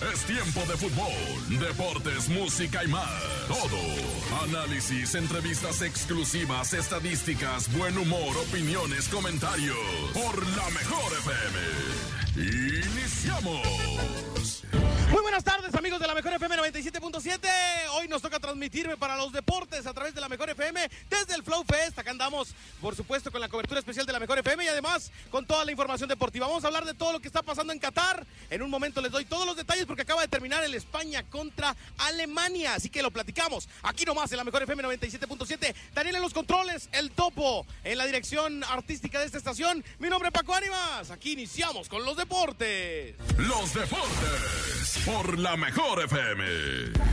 Es tiempo de fútbol, deportes, música y más. Todo. Análisis, entrevistas exclusivas, estadísticas, buen humor, opiniones, comentarios. Por la mejor FM. Iniciamos. 97.7. Hoy nos toca transmitirme para los deportes a través de la Mejor FM desde el Flow Fest. Acá andamos, por supuesto, con la cobertura especial de la Mejor FM y además con toda la información deportiva. Vamos a hablar de todo lo que está pasando en Qatar. En un momento les doy todos los detalles porque acaba de terminar el España contra Alemania. Así que lo platicamos aquí nomás en la Mejor FM 97.7. Daniel en los controles, el topo en la dirección artística de esta estación. Mi nombre es Paco Ánimas. Aquí iniciamos con los deportes. Los deportes por la mejor FM. Ya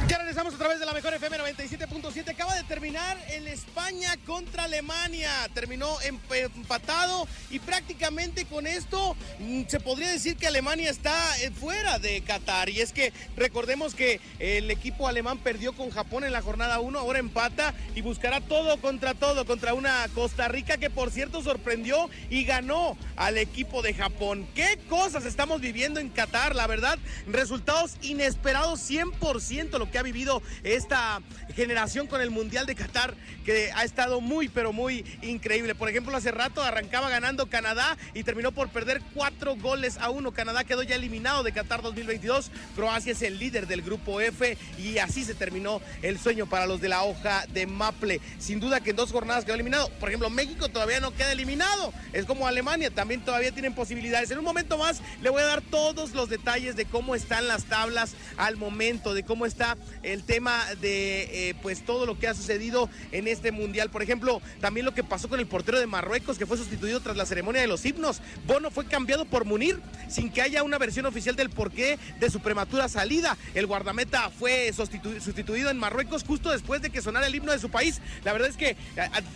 a través de la mejor FM 97.7. Acaba de terminar el España contra Alemania. Terminó empatado y prácticamente con esto mm, se podría decir que Alemania está eh, fuera de Qatar. Y es que recordemos que el equipo alemán perdió con Japón en la jornada 1, ahora empata y buscará todo contra todo contra una Costa Rica que por cierto sorprendió y ganó al equipo de Japón. ¿Qué cosas estamos viviendo en Qatar? La verdad, resultados inesperados 100% lo que ha vivido esta generación con el Mundial de Qatar, que ha estado muy, pero muy increíble. Por ejemplo, hace rato arrancaba ganando Canadá y terminó por perder cuatro goles a uno. Canadá quedó ya eliminado de Qatar 2022. Croacia es el líder del grupo F y así se terminó el sueño para los de la hoja de Maple. Sin duda que en dos jornadas quedó eliminado. Por ejemplo, México todavía no queda eliminado. Es como Alemania, también todavía tienen posibilidades. En un momento más le voy a dar todos los detalles de cómo están las tablas al momento, de cómo está el tema de eh, pues todo lo que ha sucedido en este mundial. Por ejemplo, también lo que pasó con el portero de Marruecos, que fue sustituido tras la ceremonia de los himnos. Bono fue cambiado por Munir sin que haya una versión oficial del porqué de su prematura salida. El guardameta fue sustituido en Marruecos justo después de que sonara el himno de su país. La verdad es que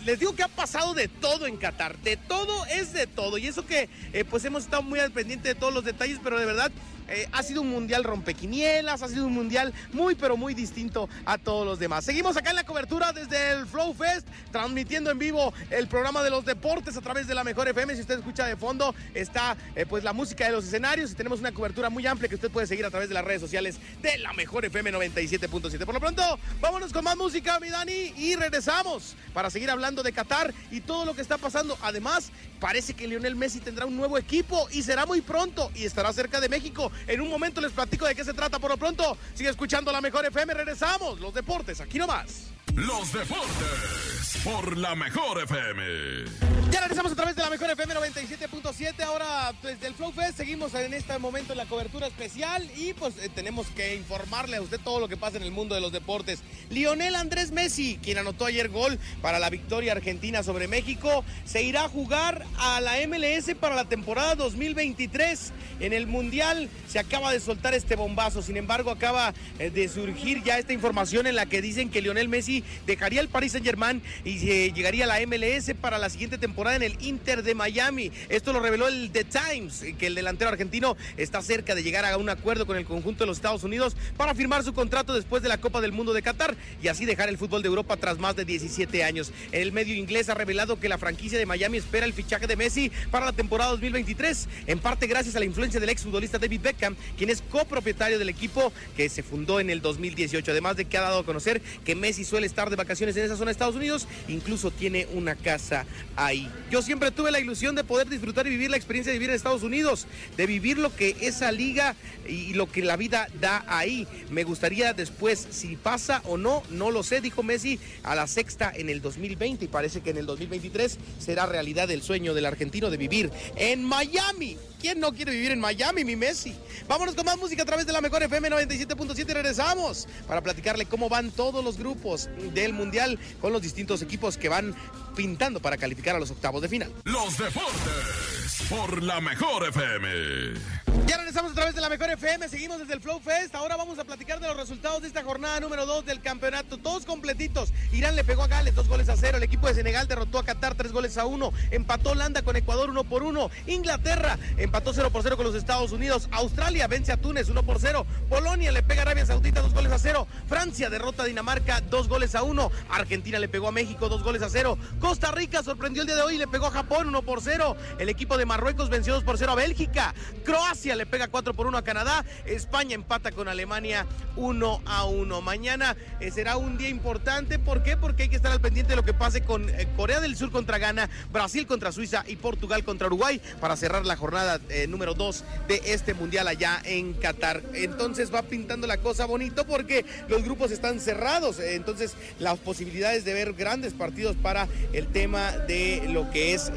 les digo que ha pasado de todo en Qatar. De todo es de todo. Y eso que eh, pues hemos estado muy al pendiente de todos los detalles, pero de verdad eh, ha sido un mundial rompequinielas, ha sido un mundial muy, pero muy distinto a todos los demás. Seguimos acá en la cobertura desde el Flow Fest, transmitiendo en vivo el programa de los deportes a través de la Mejor FM. Si usted escucha de fondo, está eh, pues la música de los escenarios y tenemos una cobertura muy amplia que usted puede seguir a través de las redes sociales de la Mejor FM 97.7. Por lo pronto, vámonos con más música, mi Dani, y regresamos para seguir hablando de Qatar y todo lo que está pasando. Además, parece que Lionel Messi tendrá un nuevo equipo y será muy pronto y estará cerca de México. En un momento les platico de qué se trata. Por lo pronto, sigue escuchando la mejor FM. Regresamos. Los deportes, aquí nomás. Los deportes por la mejor FM. Ya regresamos de la mejor FM 97.7. Ahora desde el Flow Fest seguimos en este momento en la cobertura especial y pues eh, tenemos que informarle a usted todo lo que pasa en el mundo de los deportes. Lionel Andrés Messi, quien anotó ayer gol para la victoria argentina sobre México, se irá a jugar a la MLS para la temporada 2023. En el Mundial se acaba de soltar este bombazo, sin embargo acaba eh, de surgir ya esta información en la que dicen que Lionel Messi dejaría el Paris Saint Germain y eh, llegaría a la MLS para la siguiente temporada en el Inter de Miami. Esto lo reveló el The Times, que el delantero argentino está cerca de llegar a un acuerdo con el conjunto de los Estados Unidos para firmar su contrato después de la Copa del Mundo de Qatar y así dejar el fútbol de Europa tras más de 17 años. El medio inglés ha revelado que la franquicia de Miami espera el fichaje de Messi para la temporada 2023, en parte gracias a la influencia del exfutbolista David Beckham, quien es copropietario del equipo que se fundó en el 2018. Además de que ha dado a conocer que Messi suele estar de vacaciones en esa zona de Estados Unidos, incluso tiene una casa ahí. Yo siempre tuve la ilusión de poder disfrutar y vivir la experiencia de vivir en Estados Unidos, de vivir lo que esa liga y lo que la vida da ahí. Me gustaría después, si pasa o no, no lo sé, dijo Messi a la sexta en el 2020 y parece que en el 2023 será realidad el sueño del argentino de vivir en Miami. ¿Quién no quiere vivir en Miami, mi Messi? Vámonos con más música a través de la mejor FM 97.7 y regresamos para platicarle cómo van todos los grupos del Mundial con los distintos equipos que van pintando para calificar a los octavos de final. Los deportes por la mejor FM. Ya regresamos a través de la Mejor FM, seguimos desde el Flow Fest. Ahora vamos a platicar de los resultados de esta jornada número 2 del campeonato. Todos completitos. Irán le pegó a Gales dos goles a cero. El equipo de Senegal derrotó a Qatar tres goles a uno. Empató Holanda con Ecuador uno por uno. Inglaterra empató 0 por 0 con los Estados Unidos. Australia vence a Túnez 1 por 0. Polonia le pega a Arabia Saudita dos goles a cero. Francia derrota a Dinamarca dos goles a uno. Argentina le pegó a México dos goles a cero. Costa Rica sorprendió el día de hoy y le pegó a Japón 1 por 0. El equipo de Marruecos venció 2 por 0 a Bélgica. Croacia le pega 4 por 1 a Canadá. España empata con Alemania 1 a 1. Mañana eh, será un día importante. ¿Por qué? Porque hay que estar al pendiente de lo que pase con eh, Corea del Sur contra Ghana, Brasil contra Suiza y Portugal contra Uruguay para cerrar la jornada eh, número 2 de este mundial allá en Qatar. Entonces va pintando la cosa bonito porque los grupos están cerrados. Entonces las posibilidades de ver grandes partidos para el tema de lo que es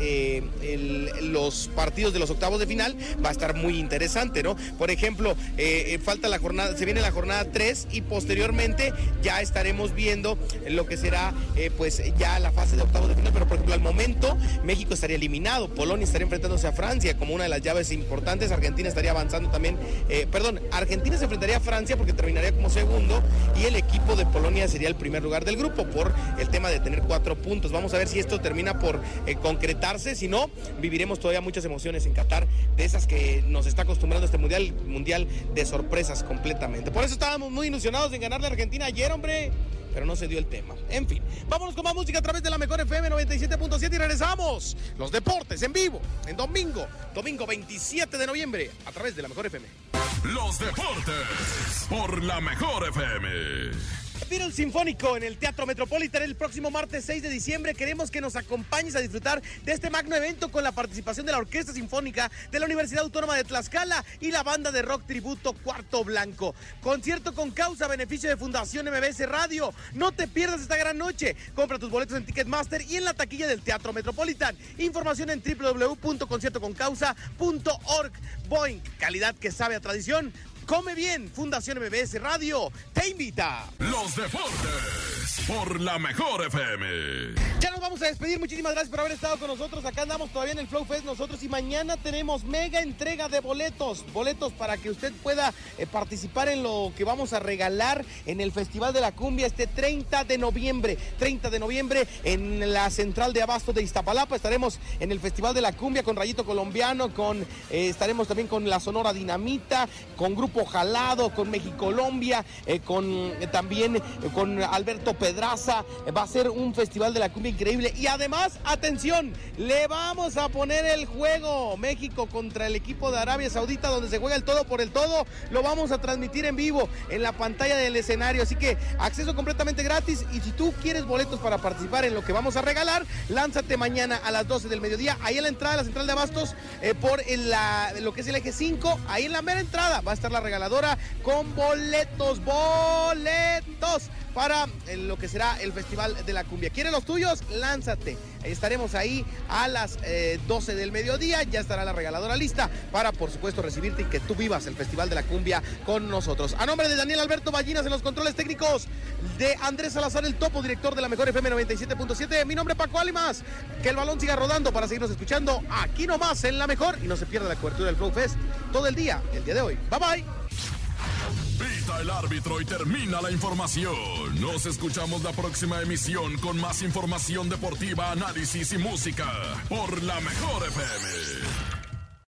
los partidos de los octavos de final va a estar muy interesante, ¿no? Por ejemplo, falta la jornada, se viene la jornada 3 y posteriormente ya estaremos viendo lo que será eh, pues ya la fase de octavos de final, pero por ejemplo al momento México estaría eliminado, Polonia estaría enfrentándose a Francia como una de las llaves importantes, Argentina estaría avanzando también, eh, perdón, Argentina se enfrentaría a Francia porque terminaría como segundo y el equipo de Polonia sería el primer lugar del grupo por el tema de tener cuatro puntos. Vamos a ver si esto termina por eh, concretarse, si no, viviremos todavía muchas emociones en Qatar, de esas que nos está acostumbrando este mundial, mundial de sorpresas completamente. Por eso estábamos muy ilusionados en ganarle a Argentina ayer, hombre pero no se dio el tema. En fin, vámonos con más música a través de la mejor FM 97.7 y regresamos. Los deportes en vivo, en domingo, domingo 27 de noviembre, a través de la mejor FM. Los deportes por la mejor FM. Beatle Sinfónico en el Teatro Metropolitan el próximo martes 6 de diciembre. Queremos que nos acompañes a disfrutar de este magno evento con la participación de la Orquesta Sinfónica de la Universidad Autónoma de Tlaxcala y la banda de rock tributo Cuarto Blanco. Concierto con causa beneficio de Fundación MBS Radio. No te pierdas esta gran noche. Compra tus boletos en Ticketmaster y en la taquilla del Teatro Metropolitan. Información en www.conciertoconcausa.org. Boeing, calidad que sabe a tradición. Come bien, Fundación MBS Radio te invita. Los deportes por la mejor FM. Ya nos vamos despedir. Muchísimas gracias por haber estado con nosotros. Acá andamos todavía en el Flow Fest nosotros y mañana tenemos mega entrega de boletos. Boletos para que usted pueda eh, participar en lo que vamos a regalar en el Festival de la Cumbia este 30 de noviembre. 30 de noviembre en la central de Abasto de Iztapalapa. Estaremos en el Festival de la Cumbia con Rayito Colombiano, con eh, estaremos también con la Sonora Dinamita, con Grupo Jalado, con México Colombia, eh, con eh, también con Alberto Pedraza. va a ser un festival de la cumbia increíble. Y además, atención, le vamos a poner el juego México contra el equipo de Arabia Saudita, donde se juega el todo por el todo. Lo vamos a transmitir en vivo en la pantalla del escenario. Así que acceso completamente gratis. Y si tú quieres boletos para participar en lo que vamos a regalar, lánzate mañana a las 12 del mediodía, ahí en la entrada de la central de Abastos, por lo que es el eje 5, ahí en la mera entrada va a estar la regaladora con boletos, boletos para eh, lo que será el Festival de la Cumbia. ¿Quieres los tuyos? Lánzate. Estaremos ahí a las 12 eh, del mediodía. Ya estará la regaladora lista para, por supuesto, recibirte y que tú vivas el Festival de la Cumbia con nosotros. A nombre de Daniel Alberto Ballinas en los controles técnicos, de Andrés Salazar, el topo, director de la Mejor FM 97.7. Mi nombre es Paco Alimas. Que el balón siga rodando para seguirnos escuchando aquí nomás en la Mejor y no se pierda la cobertura del Flow Fest todo el día, el día de hoy. Bye bye. El árbitro y termina la información. Nos escuchamos la próxima emisión con más información deportiva, análisis y música por la mejor FM.